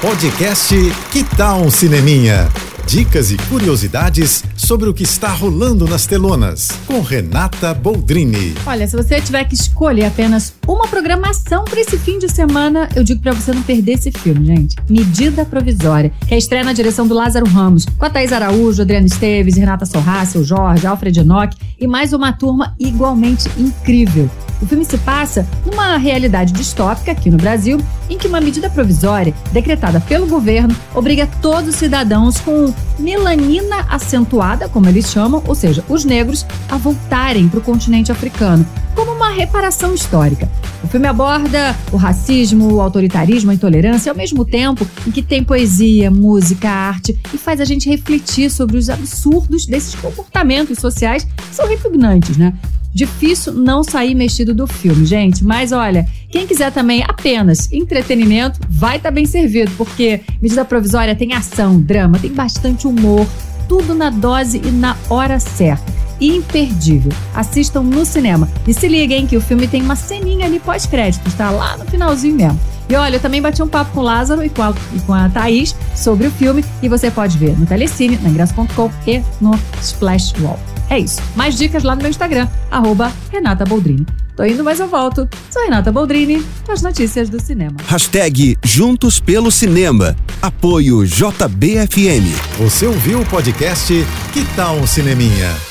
Podcast Que Tal um Cineminha? Dicas e curiosidades sobre o que está rolando nas telonas, com Renata Boldrini. Olha, se você tiver que escolher apenas uma programação para esse fim de semana, eu digo para você não perder esse filme, gente. Medida Provisória, que é estreia na direção do Lázaro Ramos, com a Thaís Araújo, Adriana Esteves, Renata Sorraça, o Jorge, Alfred Enoch e mais uma turma igualmente incrível. O filme se passa numa realidade distópica aqui no Brasil, em que uma medida provisória, decretada pelo governo, obriga todos os cidadãos com melanina acentuada, como eles chamam, ou seja, os negros, a voltarem para o continente africano, como uma reparação histórica. O filme aborda o racismo, o autoritarismo, a intolerância, ao mesmo tempo em que tem poesia, música, arte e faz a gente refletir sobre os absurdos desses comportamentos sociais que são repugnantes, né? Difícil não sair mexido do filme, gente. Mas olha, quem quiser também apenas entretenimento, vai estar tá bem servido, porque medida provisória tem ação, drama, tem bastante humor, tudo na dose e na hora certa. Imperdível. Assistam no cinema. E se liguem que o filme tem uma ceninha ali pós-crédito, tá lá no finalzinho mesmo. E olha, eu também bati um papo com o Lázaro e com a, e com a Thaís sobre o filme e você pode ver no Telecine, na ingresso.com e no Splash Wall. É isso. Mais dicas lá no meu Instagram, arroba Renata Boldrini. Tô indo, mas eu volto. Sou Renata Boldrini com as notícias do cinema. Hashtag Juntos pelo Cinema. Apoio JBFM. Você ouviu o podcast Que tal um Cineminha?